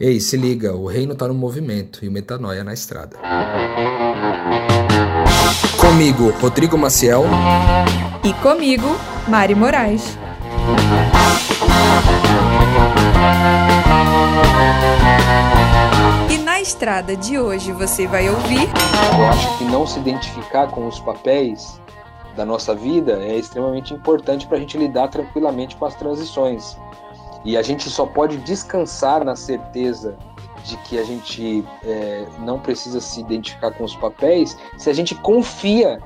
Ei, se liga, o reino tá no movimento e o metanoia na estrada. Comigo, Rodrigo Maciel. E comigo, Mari Moraes. E na estrada de hoje você vai ouvir. Eu acho que não se identificar com os papéis da nossa vida é extremamente importante para a gente lidar tranquilamente com as transições. E a gente só pode descansar na certeza de que a gente é, não precisa se identificar com os papéis se a gente confia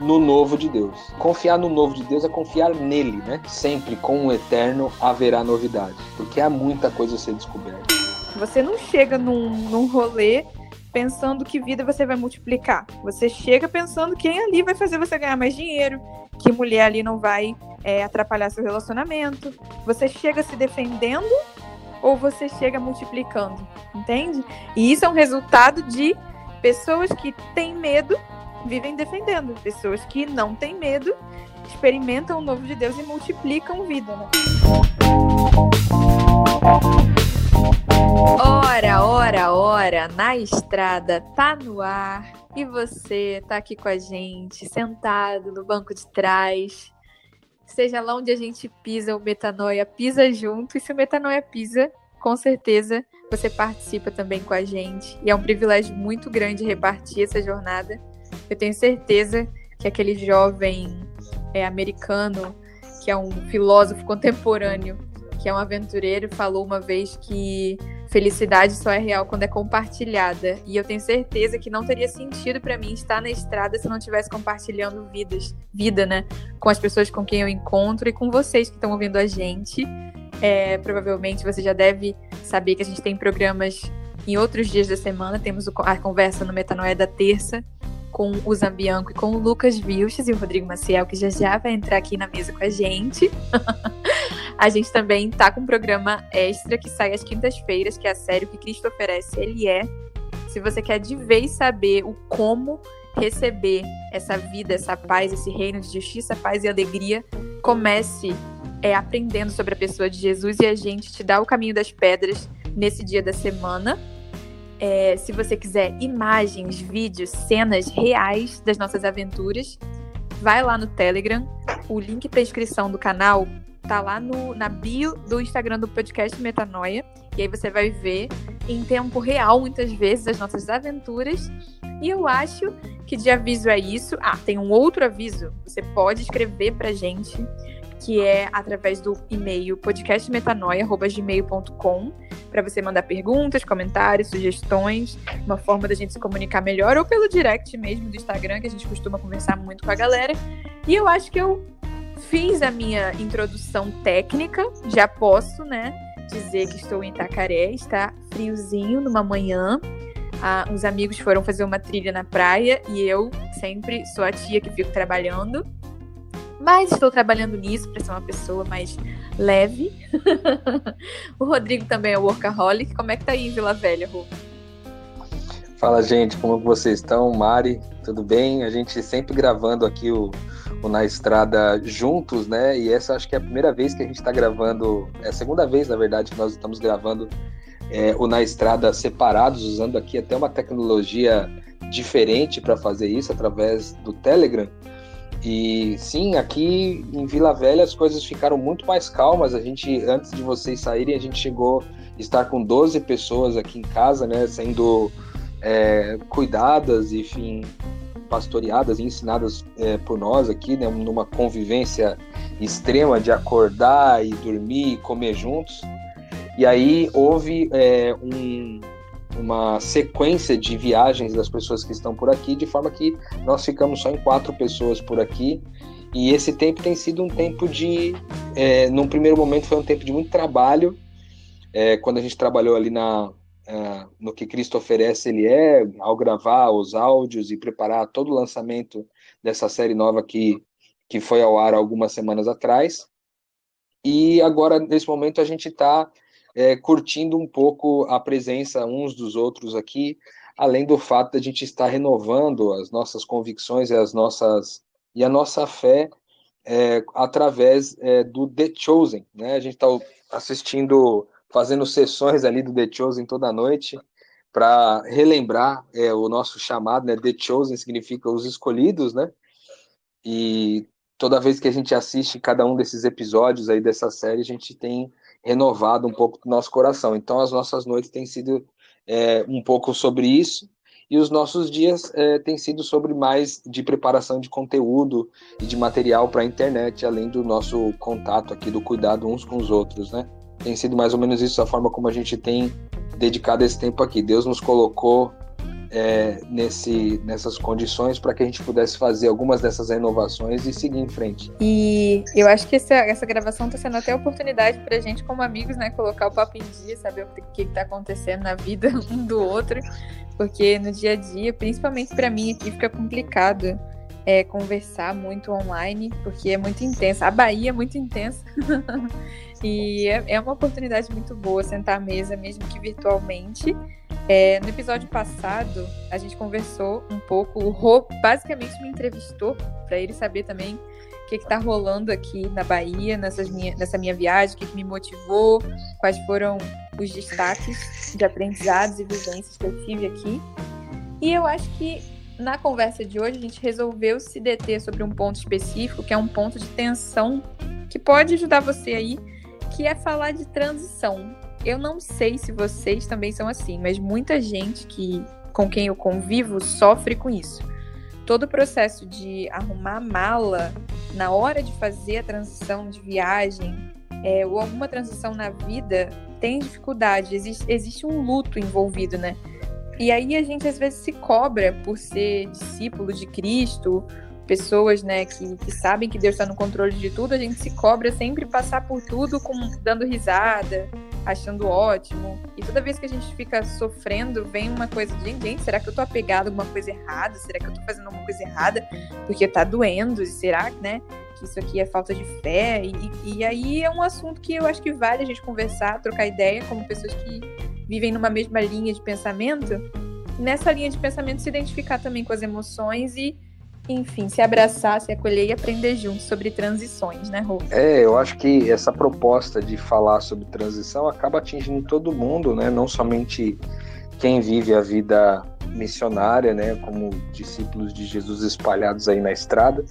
no novo de Deus. Confiar no novo de Deus é confiar nele, né? Sempre com o eterno haverá novidade, porque há muita coisa a ser descoberta. Você não chega num, num rolê pensando que vida você vai multiplicar. Você chega pensando quem ali vai fazer você ganhar mais dinheiro, que mulher ali não vai é, atrapalhar seu relacionamento. Você chega se defendendo ou você chega multiplicando, entende? E isso é um resultado de pessoas que têm medo vivem defendendo, pessoas que não têm medo experimentam o novo de Deus e multiplicam vida, né? Ora, ora, ora, na estrada, tá no ar. E você tá aqui com a gente, sentado no banco de trás, seja lá onde a gente pisa, o Metanoia pisa junto. E se o Metanoia pisa, com certeza você participa também com a gente. E é um privilégio muito grande repartir essa jornada. Eu tenho certeza que aquele jovem é, americano, que é um filósofo contemporâneo, que é um aventureiro, falou uma vez que felicidade só é real quando é compartilhada. E eu tenho certeza que não teria sentido para mim estar na estrada se não estivesse compartilhando vidas, vida, né? Com as pessoas com quem eu encontro e com vocês que estão ouvindo a gente. É, provavelmente você já deve saber que a gente tem programas em outros dias da semana. Temos a conversa no Metanoia da terça com o Zambianco e com o Lucas Vilches e o Rodrigo Maciel, que já já vai entrar aqui na mesa com a gente. A gente também tá com um programa extra que sai às quintas-feiras, que é a série que Cristo oferece, ele é. Se você quer de vez saber o como receber essa vida, essa paz, esse reino de justiça, paz e alegria, comece é, aprendendo sobre a pessoa de Jesus e a gente te dá o caminho das pedras nesse dia da semana. É, se você quiser imagens, vídeos, cenas reais das nossas aventuras, vai lá no Telegram. O link para inscrição do canal tá lá no, na bio do Instagram do podcast Metanoia. E aí você vai ver em tempo real, muitas vezes, as nossas aventuras. E eu acho que de aviso é isso. Ah, tem um outro aviso. Você pode escrever pra gente, que é através do e-mail podcastmetanoia.gmail.com para você mandar perguntas, comentários, sugestões, uma forma da gente se comunicar melhor, ou pelo direct mesmo do Instagram, que a gente costuma conversar muito com a galera. E eu acho que eu fiz a minha introdução técnica, já posso, né, dizer que estou em Itacaré, está friozinho numa manhã. Ah, uns amigos foram fazer uma trilha na praia e eu sempre sou a tia que fico trabalhando. Mas estou trabalhando nisso para ser uma pessoa mais leve. o Rodrigo também é workaholic. Como é que tá aí Vila Velha, Rô? Fala, gente, como vocês estão? Mari, tudo bem? A gente sempre gravando aqui o, o Na Estrada juntos, né? E essa acho que é a primeira vez que a gente está gravando, é a segunda vez, na verdade, que nós estamos gravando é, o Na Estrada separados, usando aqui até uma tecnologia diferente para fazer isso através do Telegram. E sim, aqui em Vila Velha as coisas ficaram muito mais calmas. A gente, antes de vocês saírem, a gente chegou a estar com 12 pessoas aqui em casa, né? Sendo é, cuidadas, enfim, pastoreadas e ensinadas é, por nós aqui, né, numa convivência extrema de acordar e dormir e comer juntos. E aí houve é, um, uma sequência de viagens das pessoas que estão por aqui, de forma que nós ficamos só em quatro pessoas por aqui. E esse tempo tem sido um tempo de. É, num primeiro momento foi um tempo de muito trabalho. É, quando a gente trabalhou ali na, uh, no que Cristo oferece, ele é, ao gravar os áudios e preparar todo o lançamento dessa série nova que, que foi ao ar algumas semanas atrás. E agora, nesse momento, a gente está é, curtindo um pouco a presença uns dos outros aqui, além do fato de a gente estar renovando as nossas convicções e as nossas e a nossa fé é, através é, do The Chosen, né? A gente está assistindo fazendo sessões ali do The Chosen toda noite para relembrar é, o nosso chamado, né? The Chosen significa os escolhidos, né? E toda vez que a gente assiste cada um desses episódios aí dessa série, a gente tem renovado um pouco do nosso coração. Então, as nossas noites têm sido é, um pouco sobre isso e os nossos dias é, têm sido sobre mais de preparação de conteúdo e de material para a internet, além do nosso contato aqui, do cuidado uns com os outros, né? Tem sido mais ou menos isso a forma como a gente tem dedicado esse tempo aqui. Deus nos colocou é, nesse, nessas condições para que a gente pudesse fazer algumas dessas renovações e seguir em frente. E eu acho que essa, essa gravação está sendo até oportunidade para a gente, como amigos, né, colocar o papo em dia, saber o que está acontecendo na vida um do outro, porque no dia a dia, principalmente para mim aqui, fica complicado é, conversar muito online, porque é muito intensa. A Bahia é muito intensa. e é, é, uma oportunidade muito boa sentar à mesa, mesmo que virtualmente. É, no episódio passado, a gente conversou um pouco. O Rô basicamente me entrevistou para ele saber também o que está rolando aqui na Bahia, nessas minha, nessa minha viagem, o que, que me motivou, quais foram os destaques de aprendizados e vivências que eu tive aqui. E eu acho que na conversa de hoje a gente resolveu se deter sobre um ponto específico, que é um ponto de tensão que pode ajudar você aí, que é falar de transição. Eu não sei se vocês também são assim, mas muita gente que com quem eu convivo sofre com isso. Todo o processo de arrumar mala na hora de fazer a transição de viagem é, ou alguma transição na vida tem dificuldade, existe, existe um luto envolvido, né? E aí a gente às vezes se cobra por ser discípulo de Cristo, pessoas, né, que, que sabem que Deus está no controle de tudo, a gente se cobra sempre passar por tudo com, dando risada, achando ótimo. E toda vez que a gente fica sofrendo, vem uma coisa de, gente, será que eu tô apegado a alguma coisa errada? Será que eu tô fazendo alguma coisa errada? Porque tá doendo, será, né, que isso aqui é falta de fé? E, e aí é um assunto que eu acho que vale a gente conversar, trocar ideia, como pessoas que vivem numa mesma linha de pensamento. Nessa linha de pensamento, se identificar também com as emoções e enfim, se abraçar, se acolher e aprender juntos sobre transições, né, Rô? É, eu acho que essa proposta de falar sobre transição acaba atingindo todo mundo, né? Não somente quem vive a vida missionária, né, como discípulos de Jesus espalhados aí na estrada,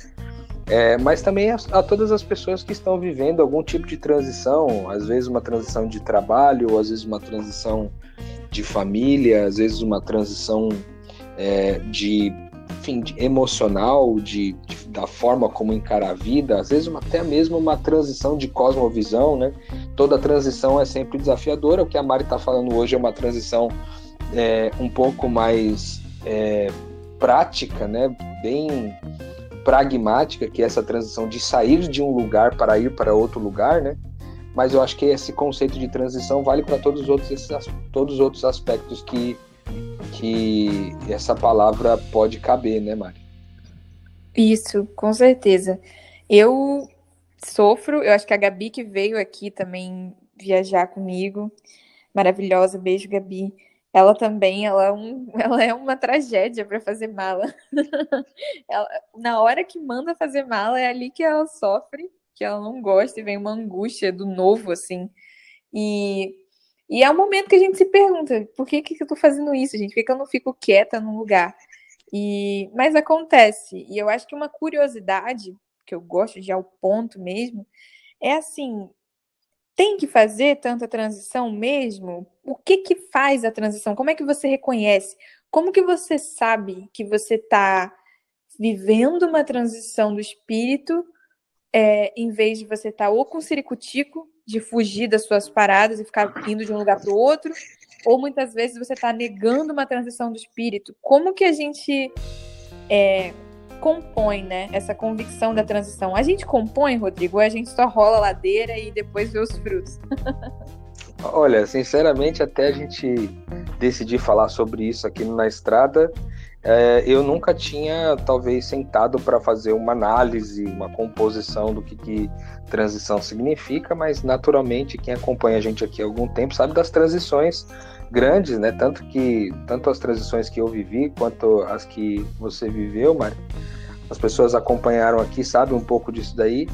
é, mas também a, a, todas as pessoas que estão vivendo algum tipo de transição, às vezes uma transição de trabalho, ou às vezes uma transição de família, às vezes uma transição é, de enfim, de emocional, de, de, da forma como encarar a vida, às vezes uma, até mesmo uma transição de cosmovisão, né? Toda transição é sempre desafiadora. O que a Mari está falando hoje é uma transição é, um pouco mais é, prática, né? Bem pragmática, que é essa transição de sair de um lugar para ir para outro lugar, né? Mas eu acho que esse conceito de transição vale para todos os outros esses, todos os outros aspectos que que essa palavra pode caber, né, Mari? Isso, com certeza. Eu sofro, eu acho que a Gabi que veio aqui também viajar comigo, maravilhosa, beijo Gabi. Ela também, ela é, um, ela é uma tragédia para fazer mala. ela, na hora que manda fazer mala, é ali que ela sofre, que ela não gosta e vem uma angústia do novo, assim. E e é um momento que a gente se pergunta, por que, que eu tô fazendo isso, gente? Por que, que eu não fico quieta num lugar? E, mas acontece, e eu acho que uma curiosidade, que eu gosto de ao ponto mesmo, é assim, tem que fazer tanta transição mesmo? O que que faz a transição? Como é que você reconhece? Como que você sabe que você está vivendo uma transição do espírito é, em vez de você estar tá ou com ciricutico de fugir das suas paradas e ficar indo de um lugar para o outro, ou muitas vezes você está negando uma transição do espírito. Como que a gente é, compõe né, essa convicção da transição? A gente compõe, Rodrigo, ou a gente só rola a ladeira e depois vê os frutos? Olha, sinceramente, até a gente decidir falar sobre isso aqui na estrada, é, eu nunca tinha, talvez, sentado para fazer uma análise, uma composição do que, que, transição significa, mas naturalmente quem acompanha a gente aqui há algum tempo sabe das transições grandes, né? Tanto que tanto as transições que eu vivi quanto as que você viveu, Mari. As pessoas acompanharam aqui, sabem um pouco disso daí.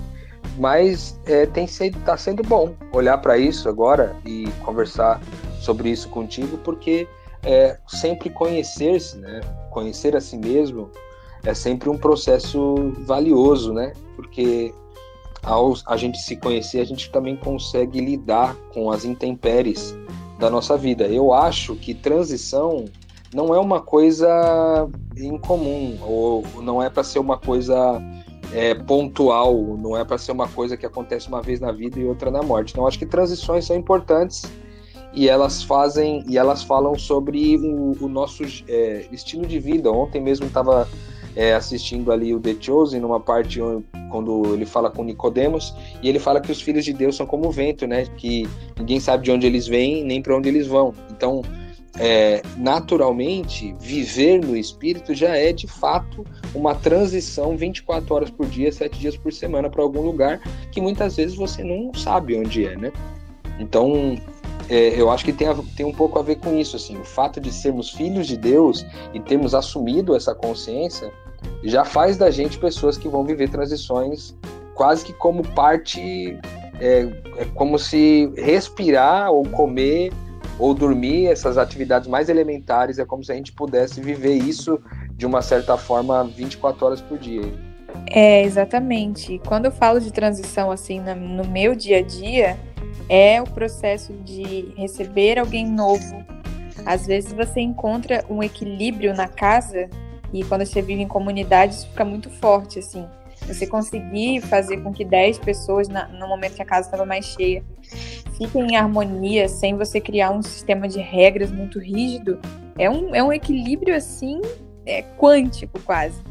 mas é, tem sido, tá sendo bom olhar para isso agora e conversar sobre isso contigo, porque é, sempre conhecer-se, né? Conhecer a si mesmo é sempre um processo valioso, né? Porque ao a gente se conhecer, a gente também consegue lidar com as intempéries da nossa vida. Eu acho que transição não é uma coisa incomum, ou não é para ser uma coisa é, pontual, não é para ser uma coisa que acontece uma vez na vida e outra na morte. Então, acho que transições são importantes e elas fazem e elas falam sobre o, o nosso é, estilo de vida. Ontem mesmo estava é, assistindo ali o The Chosen, numa parte onde, quando ele fala com Nicodemos, e ele fala que os filhos de Deus são como o vento, né? Que ninguém sabe de onde eles vêm nem para onde eles vão. Então, é, naturalmente, viver no Espírito já é de fato uma transição 24 horas por dia, 7 dias por semana para algum lugar que muitas vezes você não sabe onde é, né? Então, é, eu acho que tem, a, tem um pouco a ver com isso, assim, o fato de sermos filhos de Deus e termos assumido essa consciência já faz da gente pessoas que vão viver transições quase que como parte, é, é como se respirar ou comer ou dormir, essas atividades mais elementares, é como se a gente pudesse viver isso de uma certa forma 24 horas por dia. É, exatamente. Quando eu falo de transição assim no meu dia a dia, é o processo de receber alguém novo. Às vezes você encontra um equilíbrio na casa e quando você vive em comunidade isso fica muito forte assim. Você conseguir fazer com que 10 pessoas, na, no momento que a casa estava mais cheia, fiquem em harmonia sem você criar um sistema de regras muito rígido, é um, é um equilíbrio assim, é quântico quase.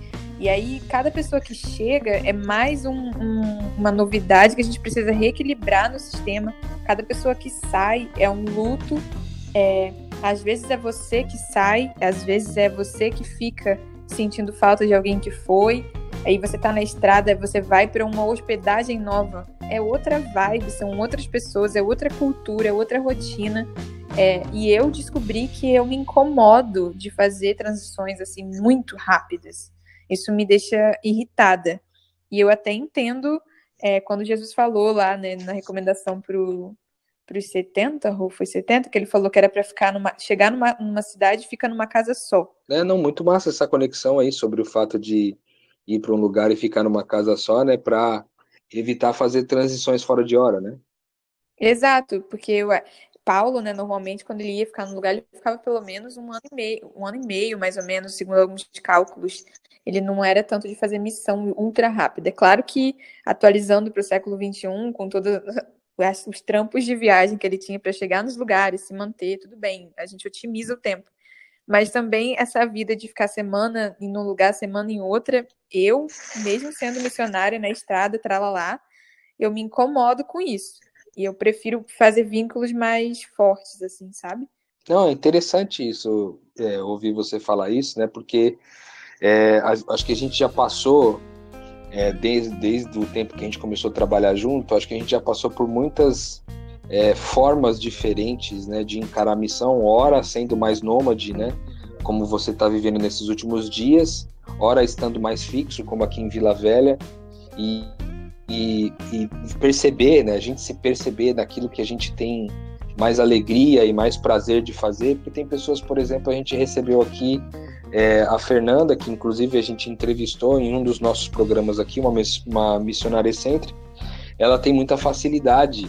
E aí, cada pessoa que chega é mais um, um, uma novidade que a gente precisa reequilibrar no sistema. Cada pessoa que sai é um luto. É, às vezes é você que sai, às vezes é você que fica sentindo falta de alguém que foi. Aí você tá na estrada, você vai para uma hospedagem nova. É outra vibe, são outras pessoas, é outra cultura, é outra rotina. É, e eu descobri que eu me incomodo de fazer transições assim muito rápidas. Isso me deixa irritada. E eu até entendo é, quando Jesus falou lá né, na recomendação para os 70, ou foi 70, que ele falou que era para ficar numa, chegar numa, numa cidade e ficar numa casa só. É, não, muito massa essa conexão aí sobre o fato de ir para um lugar e ficar numa casa só, né, para evitar fazer transições fora de hora, né? Exato, porque eu, Paulo, né, normalmente quando ele ia ficar no lugar, ele ficava pelo menos um ano e meio, um ano e meio, mais ou menos, segundo alguns cálculos. Ele não era tanto de fazer missão ultra rápida. É claro que atualizando para o século XXI, com todos os trampos de viagem que ele tinha para chegar nos lugares, se manter, tudo bem, a gente otimiza o tempo. Mas também essa vida de ficar semana em um lugar, semana em outra, eu, mesmo sendo missionária na estrada, tralalá, eu me incomodo com isso. E eu prefiro fazer vínculos mais fortes, assim, sabe? Não, é interessante isso, é, ouvir você falar isso, né? Porque é, acho que a gente já passou, é, desde, desde o tempo que a gente começou a trabalhar junto, acho que a gente já passou por muitas é, formas diferentes né, de encarar a missão, ora sendo mais nômade, né? Como você está vivendo nesses últimos dias, ora estando mais fixo, como aqui em Vila Velha, e e, e perceber, né, a gente se perceber naquilo que a gente tem mais alegria e mais prazer de fazer, porque tem pessoas, por exemplo, a gente recebeu aqui é, a Fernanda, que inclusive a gente entrevistou em um dos nossos programas aqui, uma, uma missionária excêntrica, ela tem muita facilidade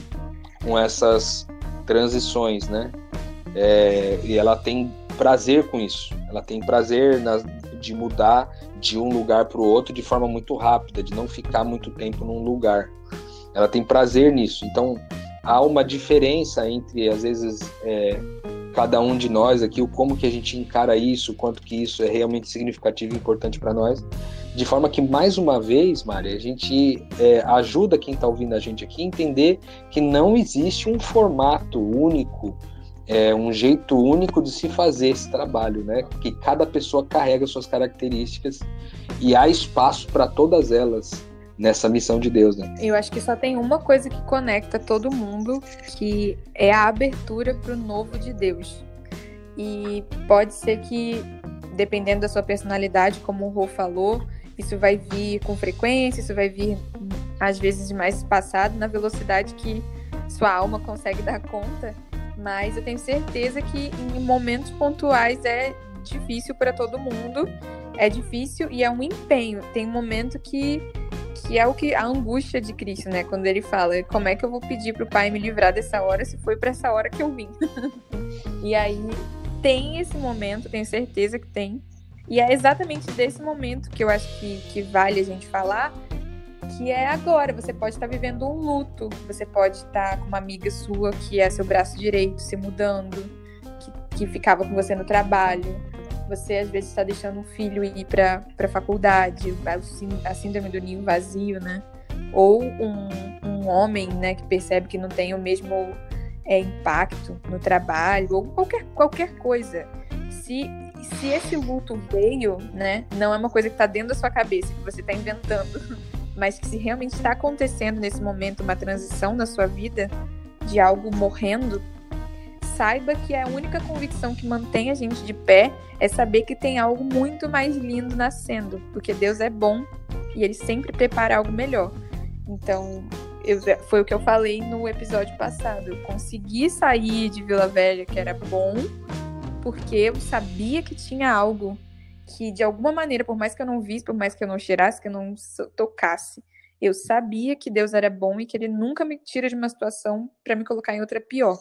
com essas transições, né? É, e ela tem prazer com isso. Ela tem prazer na, de mudar de um lugar para o outro de forma muito rápida, de não ficar muito tempo num lugar. Ela tem prazer nisso. Então há uma diferença entre às vezes é, cada um de nós aqui, o como que a gente encara isso, quanto que isso é realmente significativo e importante para nós, de forma que mais uma vez, Maria, a gente é, ajuda quem está ouvindo a gente aqui a entender que não existe um formato único é um jeito único de se fazer esse trabalho, né? Que cada pessoa carrega suas características e há espaço para todas elas nessa missão de Deus, né? Eu acho que só tem uma coisa que conecta todo mundo, que é a abertura para o novo de Deus. E pode ser que, dependendo da sua personalidade, como o Rô falou, isso vai vir com frequência, isso vai vir às vezes mais espaçado, na velocidade que sua alma consegue dar conta, mas eu tenho certeza que em momentos pontuais é difícil para todo mundo, é difícil e é um empenho. Tem um momento que que é o que a angústia de Cristo, né? Quando ele fala, como é que eu vou pedir para o Pai me livrar dessa hora se foi para essa hora que eu vim? e aí tem esse momento, tenho certeza que tem. E é exatamente desse momento que eu acho que, que vale a gente falar, que é agora. Você pode estar vivendo um luto, você pode estar com uma amiga sua que é seu braço direito se mudando, que, que ficava com você no trabalho. Você às vezes está deixando um filho ir para a faculdade, a síndrome do ninho vazio, né? Ou um, um homem, né, que percebe que não tem o mesmo é, impacto no trabalho, ou qualquer, qualquer coisa. Se, se esse luto veio, né, não é uma coisa que está dentro da sua cabeça, que você está inventando mas que se realmente está acontecendo nesse momento uma transição na sua vida de algo morrendo, saiba que a única convicção que mantém a gente de pé é saber que tem algo muito mais lindo nascendo, porque Deus é bom e ele sempre prepara algo melhor. Então, eu, foi o que eu falei no episódio passado. Eu consegui sair de Vila Velha, que era bom, porque eu sabia que tinha algo que de alguma maneira, por mais que eu não visse, por mais que eu não cheirasse, que eu não tocasse, eu sabia que Deus era bom e que ele nunca me tira de uma situação para me colocar em outra pior.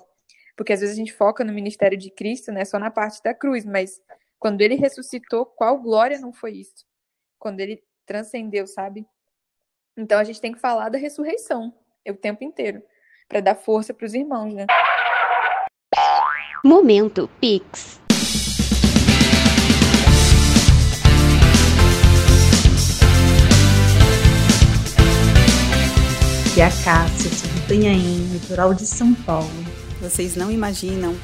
Porque às vezes a gente foca no ministério de Cristo, né, só na parte da cruz, mas quando ele ressuscitou, qual glória não foi isso? Quando ele transcendeu, sabe? Então a gente tem que falar da ressurreição o tempo inteiro, para dar força para os irmãos, né? Momento Pix. Aqui é a Cássia, sou do Itanhaém, litoral de São Paulo. Vocês não imaginam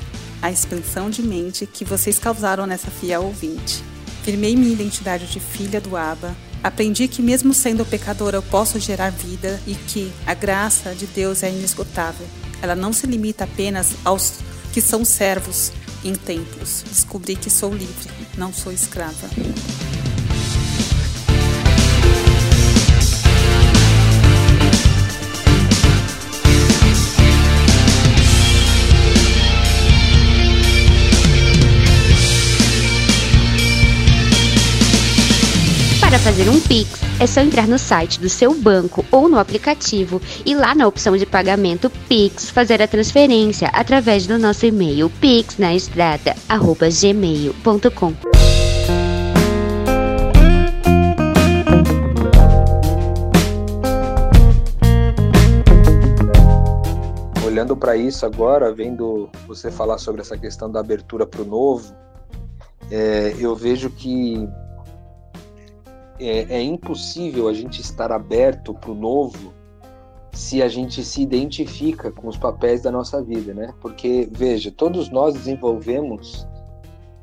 a expansão de mente que vocês causaram nessa fiel ouvinte. Firmei minha identidade de filha do Abba. Aprendi que, mesmo sendo pecadora, eu posso gerar vida e que a graça de Deus é inesgotável. Ela não se limita apenas aos que são servos em templos. Descobri que sou livre, não sou escrava. Para fazer um Pix, é só entrar no site do seu banco ou no aplicativo e lá na opção de pagamento Pix fazer a transferência através do nosso e-mail pixnaestrada@gmail.com. Olhando para isso agora, vendo você falar sobre essa questão da abertura para o novo, é, eu vejo que é, é impossível a gente estar aberto para o novo se a gente se identifica com os papéis da nossa vida, né? Porque, veja, todos nós desenvolvemos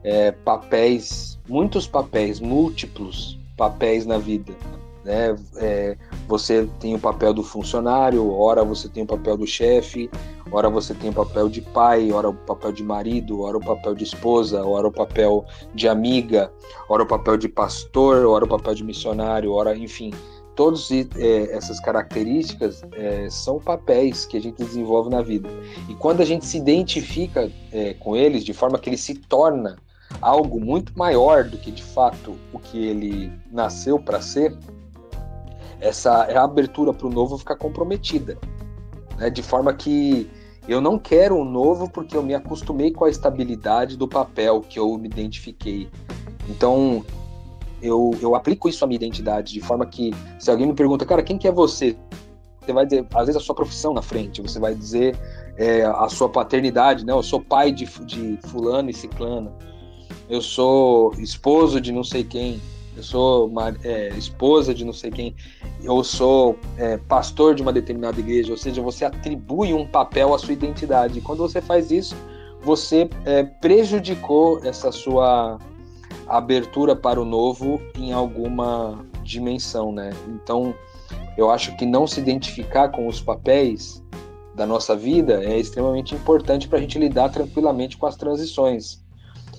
é, papéis, muitos papéis, múltiplos papéis na vida. Né? É, você tem o papel do funcionário, ora você tem o papel do chefe, ora você tem o papel de pai, ora o papel de marido, ora o papel de esposa, ora o papel de amiga, ora o papel de pastor, ora o papel de missionário, ora, enfim, todas é, essas características é, são papéis que a gente desenvolve na vida. E quando a gente se identifica é, com eles de forma que ele se torna algo muito maior do que de fato o que ele nasceu para ser, essa abertura para o novo ficar comprometida, né? de forma que eu não quero um novo porque eu me acostumei com a estabilidade do papel que eu me identifiquei. Então eu, eu aplico isso à minha identidade de forma que se alguém me pergunta, cara, quem que é você? Você vai dizer, às vezes a sua profissão na frente, você vai dizer é, a sua paternidade, né? Eu sou pai de, de fulano e ciclano, eu sou esposo de não sei quem, eu sou uma, é, esposa de não sei quem, eu sou é, pastor de uma determinada igreja, ou seja, você atribui um papel à sua identidade. E quando você faz isso, você é, prejudicou essa sua abertura para o novo em alguma dimensão, né? Então, eu acho que não se identificar com os papéis da nossa vida é extremamente importante para a gente lidar tranquilamente com as transições.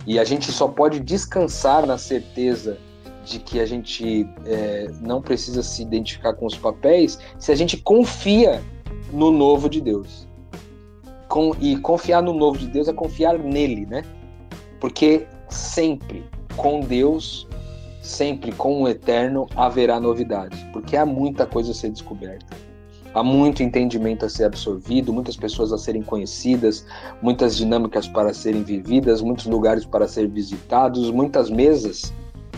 E a gente só pode descansar na certeza de que a gente é, não precisa se identificar com os papéis se a gente confia no novo de Deus. Com, e confiar no novo de Deus é confiar nele, né? Porque sempre com Deus, sempre com o eterno haverá novidade, porque há muita coisa a ser descoberta. Há muito entendimento a ser absorvido, muitas pessoas a serem conhecidas, muitas dinâmicas para serem vividas, muitos lugares para ser visitados, muitas mesas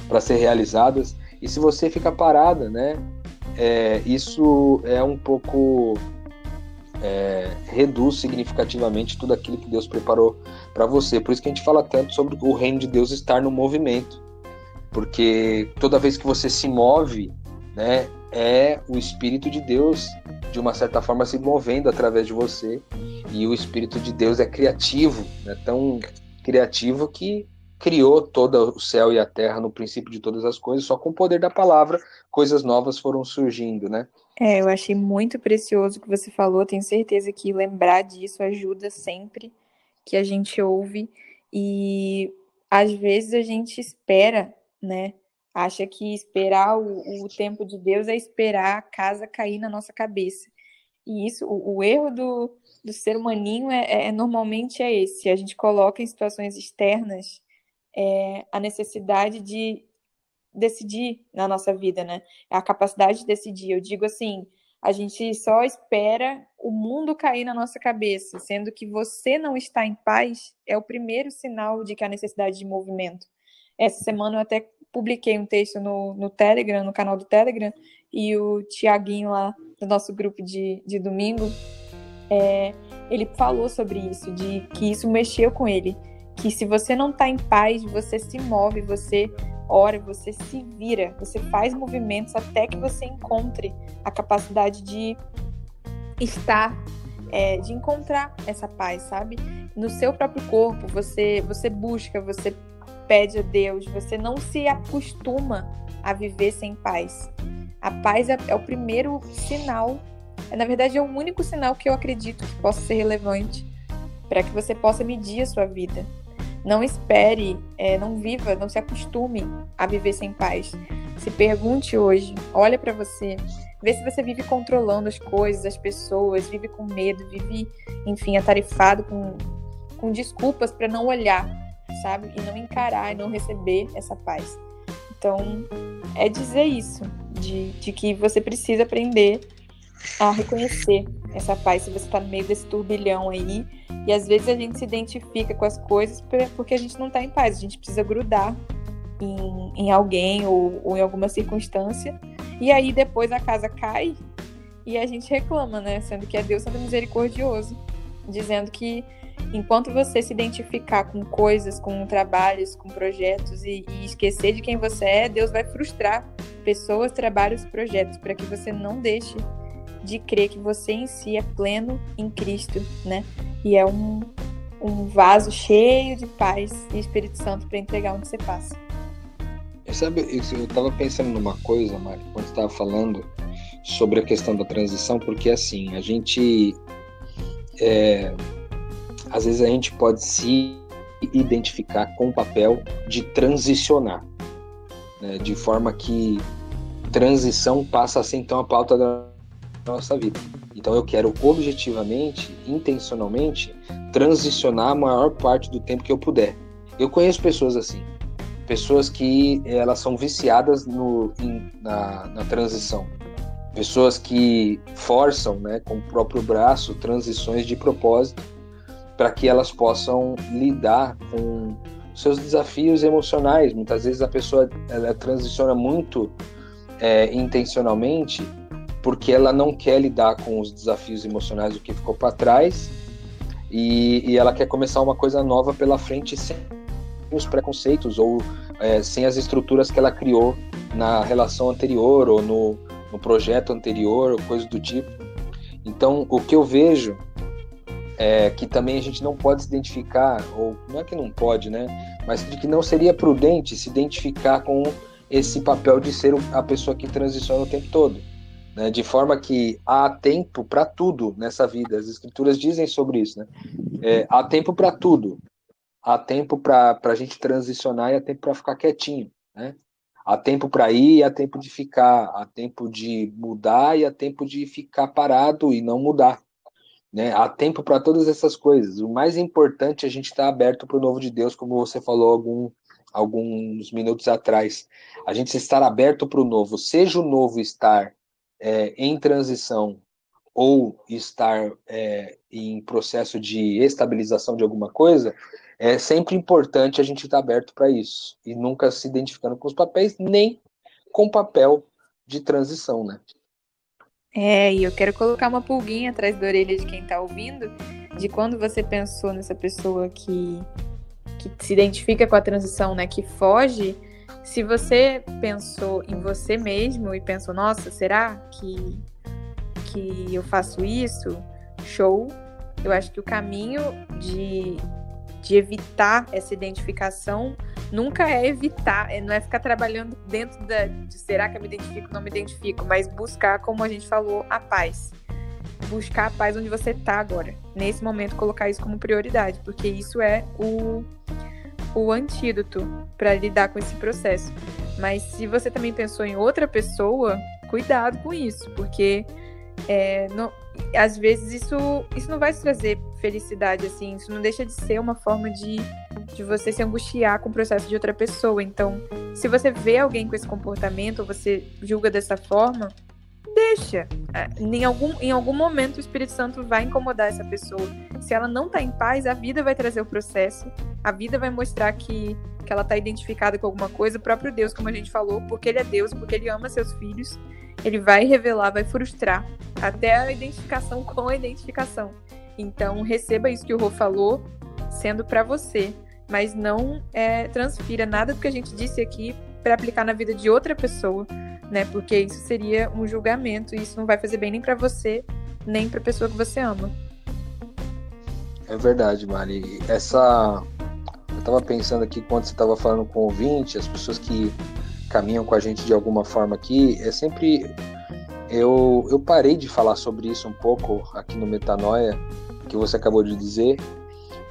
para ser realizadas. E se você fica parada, né, é, isso é um pouco é, reduz significativamente tudo aquilo que Deus preparou para você. Por isso que a gente fala tanto sobre o reino de Deus estar no movimento, porque toda vez que você se move, né, é o Espírito de Deus de uma certa forma se movendo através de você e o Espírito de Deus é criativo, é tão criativo que criou todo o céu e a terra no princípio de todas as coisas, só com o poder da palavra, coisas novas foram surgindo, né? É, eu achei muito precioso o que você falou, tenho certeza que lembrar disso ajuda sempre que a gente ouve e às vezes a gente espera, né? Acha que esperar o, o tempo de Deus é esperar a casa cair na nossa cabeça. E isso, o, o erro do, do ser humaninho é, é, normalmente é esse. A gente coloca em situações externas é, a necessidade de decidir na nossa vida, né? A capacidade de decidir. Eu digo assim, a gente só espera o mundo cair na nossa cabeça, sendo que você não está em paz é o primeiro sinal de que há necessidade de movimento. Essa semana eu até publiquei um texto no, no Telegram, no canal do Telegram, e o Tiaguinho lá do nosso grupo de, de domingo, é, ele falou sobre isso, de que isso mexeu com ele que se você não está em paz, você se move, você ora, você se vira, você faz movimentos até que você encontre a capacidade de estar, é, de encontrar essa paz, sabe? No seu próprio corpo, você, você busca, você pede a Deus, você não se acostuma a viver sem paz. A paz é, é o primeiro sinal, é, na verdade é o único sinal que eu acredito que possa ser relevante para que você possa medir a sua vida. Não espere, é, não viva, não se acostume a viver sem paz. Se pergunte hoje, olha para você, vê se você vive controlando as coisas, as pessoas, vive com medo, vive, enfim, atarefado com, com desculpas para não olhar, sabe? E não encarar e não receber essa paz. Então, é dizer isso, de, de que você precisa aprender a reconhecer essa paz se você está no meio desse turbilhão aí e às vezes a gente se identifica com as coisas porque a gente não está em paz, a gente precisa grudar em, em alguém ou, ou, em alguma circunstância. E aí depois a casa cai e a gente reclama, né? Sendo que é Deus sendo misericordioso, dizendo que enquanto você se identificar com coisas, com trabalhos, com projetos e, e esquecer de quem você é, Deus vai frustrar pessoas, trabalhos, projetos, para que você não deixe de crer que você em si é pleno em Cristo, né? E é um, um vaso cheio de paz e Espírito Santo para entregar onde você passa. Sabe, eu estava pensando numa coisa, Mari, quando estava falando sobre a questão da transição, porque assim, a gente. É, às vezes a gente pode se identificar com o papel de transicionar, né, de forma que transição passa a ser então a pauta da nossa vida. Então eu quero objetivamente, intencionalmente, transicionar a maior parte do tempo que eu puder. Eu conheço pessoas assim, pessoas que elas são viciadas no, na, na transição, pessoas que forçam, né, com o próprio braço, transições de propósito para que elas possam lidar com seus desafios emocionais. Muitas vezes a pessoa ela transiciona muito é, intencionalmente porque ela não quer lidar com os desafios emocionais do que ficou para trás e, e, ela quer começar uma coisa nova pela frente sem os preconceitos ou é, sem as estruturas que ela criou na relação anterior ou no, no projeto anterior ou coisa do tipo. Então, o que eu vejo é que também a gente não pode se identificar, ou não é que não pode, né? Mas de que não seria prudente se identificar com esse papel de ser a pessoa que transiciona o tempo todo né, de forma que há tempo para tudo nessa vida. As escrituras dizem sobre isso, né? É, há tempo para tudo. Há tempo para a gente transicionar e há tempo para ficar quietinho, né? Há tempo para ir e há tempo de ficar, há tempo de mudar e há tempo de ficar parado e não mudar. Né? Há tempo para todas essas coisas. O mais importante é a gente estar tá aberto para o novo de Deus, como você falou algum, alguns minutos atrás. A gente estar aberto para o novo, seja o novo estar é, em transição ou estar é, em processo de estabilização de alguma coisa, é sempre importante a gente estar aberto para isso e nunca se identificando com os papéis, nem com papel de transição, né? É, e eu quero colocar uma pulguinha atrás da orelha de quem está ouvindo, de quando você pensou nessa pessoa que, que se identifica com a transição, né, que foge, se você pensou em você mesmo e pensou, nossa, será que, que eu faço isso? Show! Eu acho que o caminho de de evitar essa identificação nunca é evitar, é, não é ficar trabalhando dentro da, de será que eu me identifico não me identifico, mas buscar, como a gente falou, a paz. Buscar a paz onde você está agora. Nesse momento, colocar isso como prioridade, porque isso é o, o antídoto para lidar com esse processo. Mas se você também pensou em outra pessoa, cuidado com isso, porque é, não, às vezes isso, isso não vai te trazer felicidade, assim, isso não deixa de ser uma forma de, de você se angustiar com o processo de outra pessoa. Então, se você vê alguém com esse comportamento, ou você julga dessa forma, deixa. É, em algum, em algum momento o Espírito Santo vai incomodar essa pessoa. Se ela não tá em paz, a vida vai trazer o processo, a vida vai mostrar que, que ela tá identificada com alguma coisa, o próprio Deus, como a gente falou, porque ele é Deus, porque ele ama seus filhos ele vai revelar, vai frustrar até a identificação com a identificação. Então, receba isso que o Rô falou, sendo para você, mas não é, transfira nada do que a gente disse aqui para aplicar na vida de outra pessoa, né? Porque isso seria um julgamento e isso não vai fazer bem nem para você, nem para a pessoa que você ama. É verdade, Mari. Essa eu estava pensando aqui quando você estava falando com o ouvinte, as pessoas que caminham com a gente de alguma forma aqui, é sempre. Eu, eu parei de falar sobre isso um pouco aqui no Metanoia, que você acabou de dizer,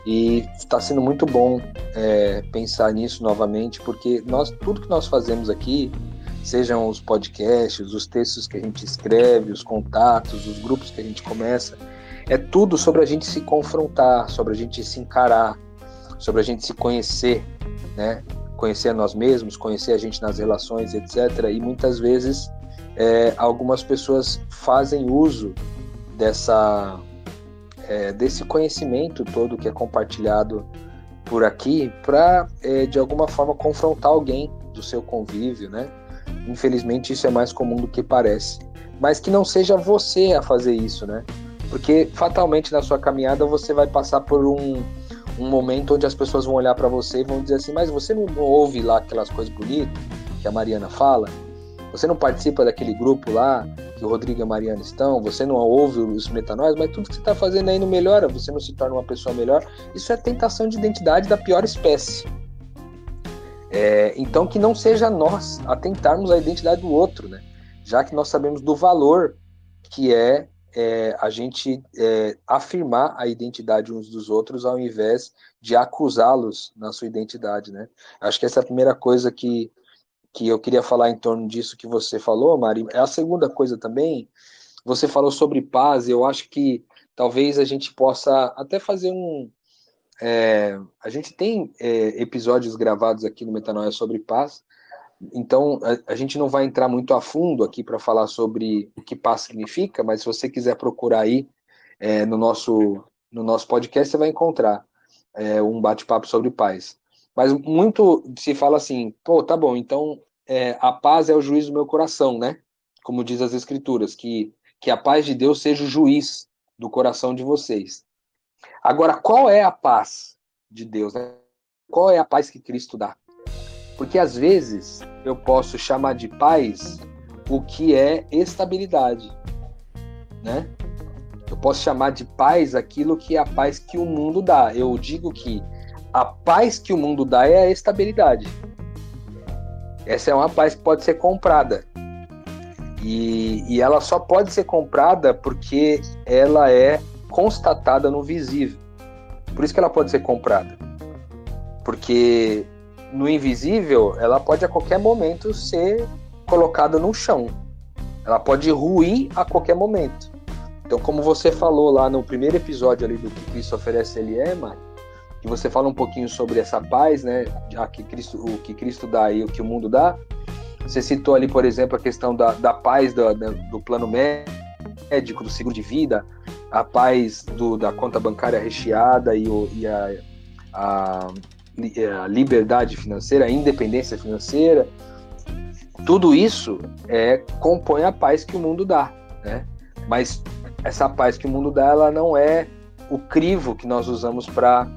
e está sendo muito bom é, pensar nisso novamente, porque nós tudo que nós fazemos aqui, sejam os podcasts, os textos que a gente escreve, os contatos, os grupos que a gente começa, é tudo sobre a gente se confrontar, sobre a gente se encarar, sobre a gente se conhecer, né? conhecer a nós mesmos, conhecer a gente nas relações, etc. E muitas vezes é, algumas pessoas fazem uso dessa é, desse conhecimento todo que é compartilhado por aqui para é, de alguma forma confrontar alguém do seu convívio, né? Infelizmente isso é mais comum do que parece, mas que não seja você a fazer isso, né? Porque fatalmente na sua caminhada você vai passar por um um momento onde as pessoas vão olhar para você e vão dizer assim: Mas você não, ouve lá aquelas coisas bonitas que a Mariana fala? Você não participa daquele grupo lá que o Rodrigo e a Mariana estão? Você não ouve os metanóis? Mas tudo que você está fazendo aí não melhora? Você não se torna uma pessoa melhor? Isso é tentação de identidade da pior espécie. É, então, que não seja nós atentarmos a identidade do outro, né? Já que nós sabemos do valor que é é, a gente é, afirmar a identidade uns dos outros ao invés de acusá-los na sua identidade, né? Acho que essa é a primeira coisa que, que eu queria falar em torno disso que você falou, Mari. É a segunda coisa também, você falou sobre paz, eu acho que talvez a gente possa até fazer um... É, a gente tem é, episódios gravados aqui no Metanoia sobre paz, então, a, a, gente não vai entrar muito a fundo aqui para falar sobre o que paz significa, mas se você quiser procurar aí é, no, nosso, no nosso podcast, você vai encontrar é, um bate-papo sobre paz. Mas muito se fala assim, pô, tá bom, então é, a paz é o juiz do meu coração, né? Como diz as Escrituras, que, que a paz de Deus seja o juiz do coração de vocês. Agora, qual é a paz de Deus? Né? Qual é a paz que Cristo dá? Porque às vezes eu posso chamar de paz o que é estabilidade, né? Eu posso chamar de paz aquilo que é a paz que o mundo dá. Eu digo que a paz que o mundo dá é a estabilidade. Essa é uma paz que pode ser comprada. E, e ela só pode ser comprada porque ela é constatada no visível. Por isso que ela pode ser comprada. Porque no invisível, ela pode a qualquer momento ser colocada no chão. Ela pode ruir a qualquer momento. Então, como você falou lá no primeiro episódio ali do que Cristo oferece, ele é, Mari, que você fala um pouquinho sobre essa paz, né? Que Cristo, o que Cristo dá e o que o mundo dá. Você citou ali, por exemplo, a questão da, da paz do, do plano médico, do seguro de vida, a paz do, da conta bancária recheada e, o, e a, a, a, liberdade financeira, a independência financeira. Tudo isso é, compõe a paz que o mundo dá, né? Mas essa paz que o mundo dá, ela não é o crivo que nós usamos para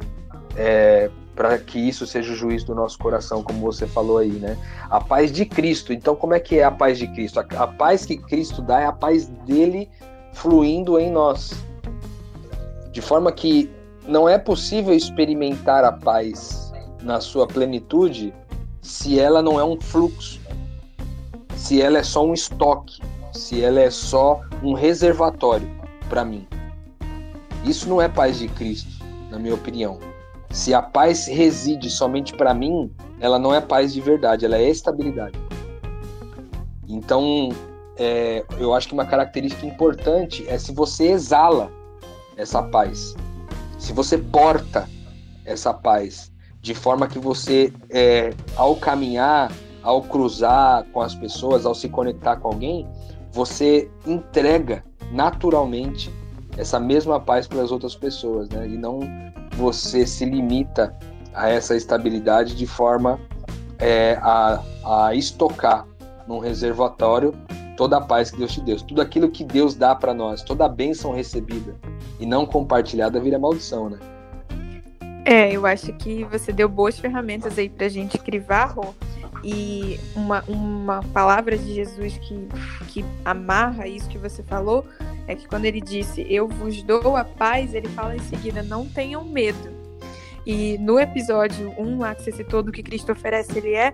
é, para que isso seja o juiz do nosso coração, como você falou aí, né? A paz de Cristo. Então, como é que é a paz de Cristo? A, a paz que Cristo dá é a paz dele fluindo em nós. De forma que não é possível experimentar a paz na sua plenitude se ela não é um fluxo, se ela é só um estoque, se ela é só um reservatório para mim. Isso não é paz de Cristo, na minha opinião. Se a paz reside somente para mim, ela não é paz de verdade, ela é estabilidade. Então, é, eu acho que uma característica importante é se você exala essa paz, se você porta essa paz, de forma que você, é, ao caminhar, ao cruzar com as pessoas, ao se conectar com alguém, você entrega naturalmente essa mesma paz para as outras pessoas, né? E não você se limita a essa estabilidade de forma é, a, a estocar num reservatório toda a paz que Deus te deu, tudo aquilo que Deus dá para nós, toda a bênção recebida e não compartilhada vira maldição, né? É, eu acho que você deu boas ferramentas aí pra gente crivar, Rô. E uma, uma palavra de Jesus que, que amarra isso que você falou é que quando ele disse eu vos dou a paz, ele fala em seguida não tenham medo. E no episódio 1 lá que você citou do que Cristo oferece, ele é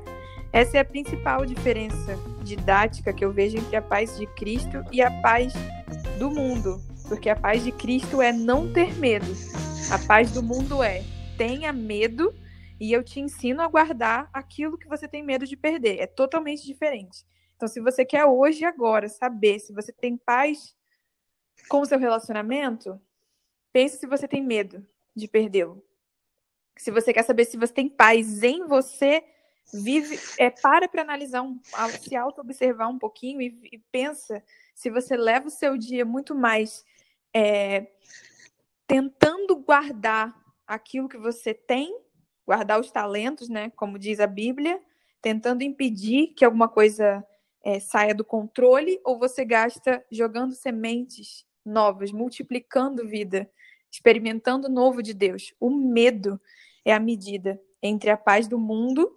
essa é a principal diferença didática que eu vejo entre a paz de Cristo e a paz do mundo. Porque a paz de Cristo é não ter medo. A paz do mundo é tenha medo e eu te ensino a guardar aquilo que você tem medo de perder. É totalmente diferente. Então, se você quer hoje, agora, saber se você tem paz com o seu relacionamento, pense se você tem medo de perdê-lo. Se você quer saber se você tem paz em você, vive, é para para analisar, um, se auto-observar um pouquinho e, e, pensa se você leva o seu dia muito mais é, tentando guardar aquilo que você tem, guardar os talentos, né? Como diz a Bíblia, tentando impedir que alguma coisa é, saia do controle, ou você gasta jogando sementes novas, multiplicando vida, experimentando o novo de Deus. O medo é a medida entre a paz do mundo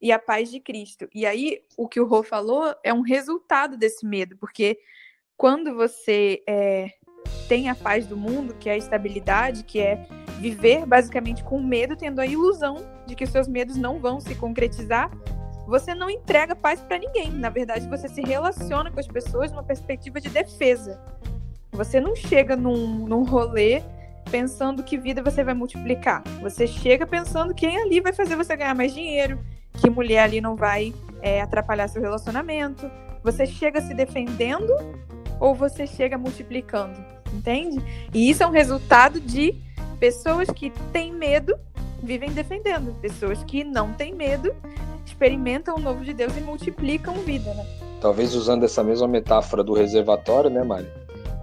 e a paz de Cristo. E aí, o que o Rô falou é um resultado desse medo, porque quando você é, tem a paz do mundo, que é a estabilidade, que é viver basicamente com medo, tendo a ilusão de que seus medos não vão se concretizar, você não entrega paz para ninguém. Na verdade, você se relaciona com as pessoas numa perspectiva de defesa. Você não chega num, num rolê pensando que vida você vai multiplicar. Você chega pensando quem ali vai fazer você ganhar mais dinheiro, que mulher ali não vai é, atrapalhar seu relacionamento. Você chega se defendendo ou você chega multiplicando, entende? E isso é um resultado de pessoas que têm medo vivem defendendo, pessoas que não têm medo experimentam o novo de Deus e multiplicam vida, né? Talvez usando essa mesma metáfora do reservatório, né, Mari?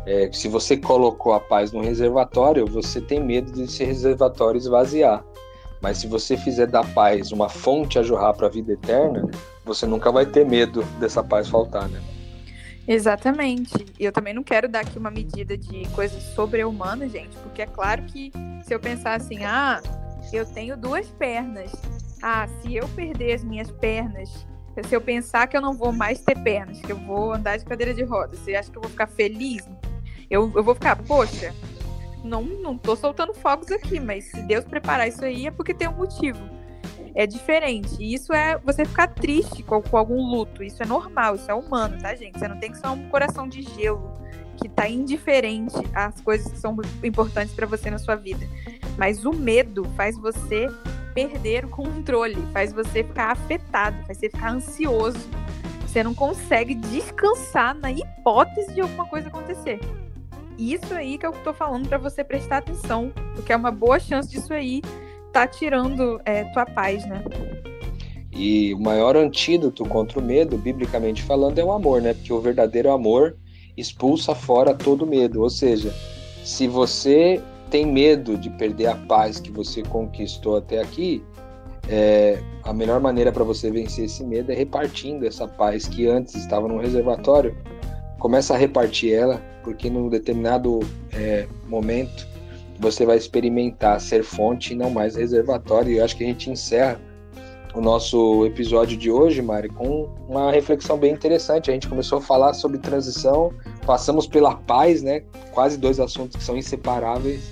É, se você colocou a paz no reservatório, você tem medo de esse reservatório esvaziar. Mas se você fizer da paz uma fonte a jorrar para a vida eterna, você nunca vai ter medo dessa paz faltar, né? Exatamente. E eu também não quero dar aqui uma medida de coisas sobre-humanas, gente, porque é claro que se eu pensar assim, ah, eu tenho duas pernas. Ah, se eu perder as minhas pernas, se eu pensar que eu não vou mais ter pernas, que eu vou andar de cadeira de rodas, você acha que eu vou ficar feliz? Eu, eu vou ficar, poxa, não, não tô soltando fogos aqui, mas se Deus preparar isso aí é porque tem um motivo. É diferente. E isso é você ficar triste com, com algum luto. Isso é normal, isso é humano, tá, gente? Você não tem que ser um coração de gelo que tá indiferente às coisas que são importantes para você na sua vida. Mas o medo faz você perder o controle, faz você ficar afetado, faz você ficar ansioso. Você não consegue descansar na hipótese de alguma coisa acontecer. Isso aí que eu tô falando para você prestar atenção, porque é uma boa chance disso aí tá tirando é, tua paz, né? E o maior antídoto contra o medo, biblicamente falando, é o amor, né? Porque o verdadeiro amor expulsa fora todo medo. Ou seja, se você tem medo de perder a paz que você conquistou até aqui, é, a melhor maneira para você vencer esse medo é repartindo essa paz que antes estava no reservatório. Começa a repartir ela, porque num determinado é, momento você vai experimentar ser fonte e não mais reservatório. E eu acho que a gente encerra o nosso episódio de hoje, Mari, com uma reflexão bem interessante. A gente começou a falar sobre transição, passamos pela paz, né? Quase dois assuntos que são inseparáveis.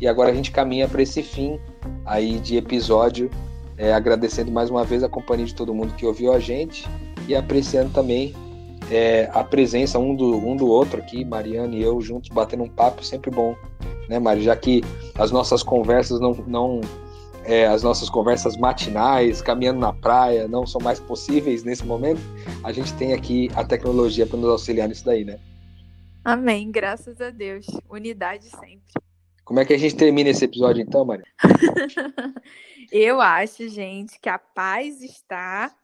E agora a gente caminha para esse fim aí de episódio, é, agradecendo mais uma vez a companhia de todo mundo que ouviu a gente e apreciando também é, a presença um do, um do outro aqui, Mariana e eu juntos batendo um papo, sempre bom, né, Mari? Já que as nossas conversas não, não é, as nossas conversas matinais, caminhando na praia, não são mais possíveis nesse momento, a gente tem aqui a tecnologia para nos auxiliar nisso daí, né? Amém, graças a Deus. Unidade sempre. Como é que a gente termina esse episódio então, Maria? Eu acho, gente, que a paz está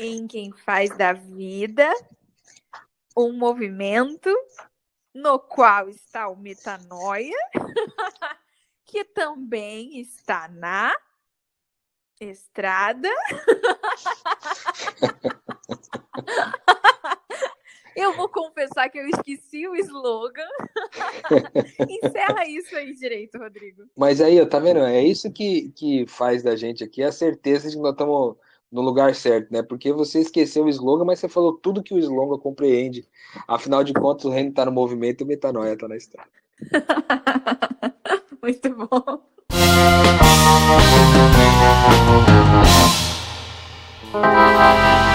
em quem faz da vida um movimento no qual está o metanoia, que também está na estrada. Eu vou confessar que eu esqueci o slogan. Encerra isso aí direito, Rodrigo. Mas aí, tá vendo? É isso que, que faz da gente aqui a certeza de que nós estamos no lugar certo, né? Porque você esqueceu o slogan, mas você falou tudo que o slogan compreende. Afinal de contas, o reino está no movimento e o metanoia está na estrada. Muito bom. Música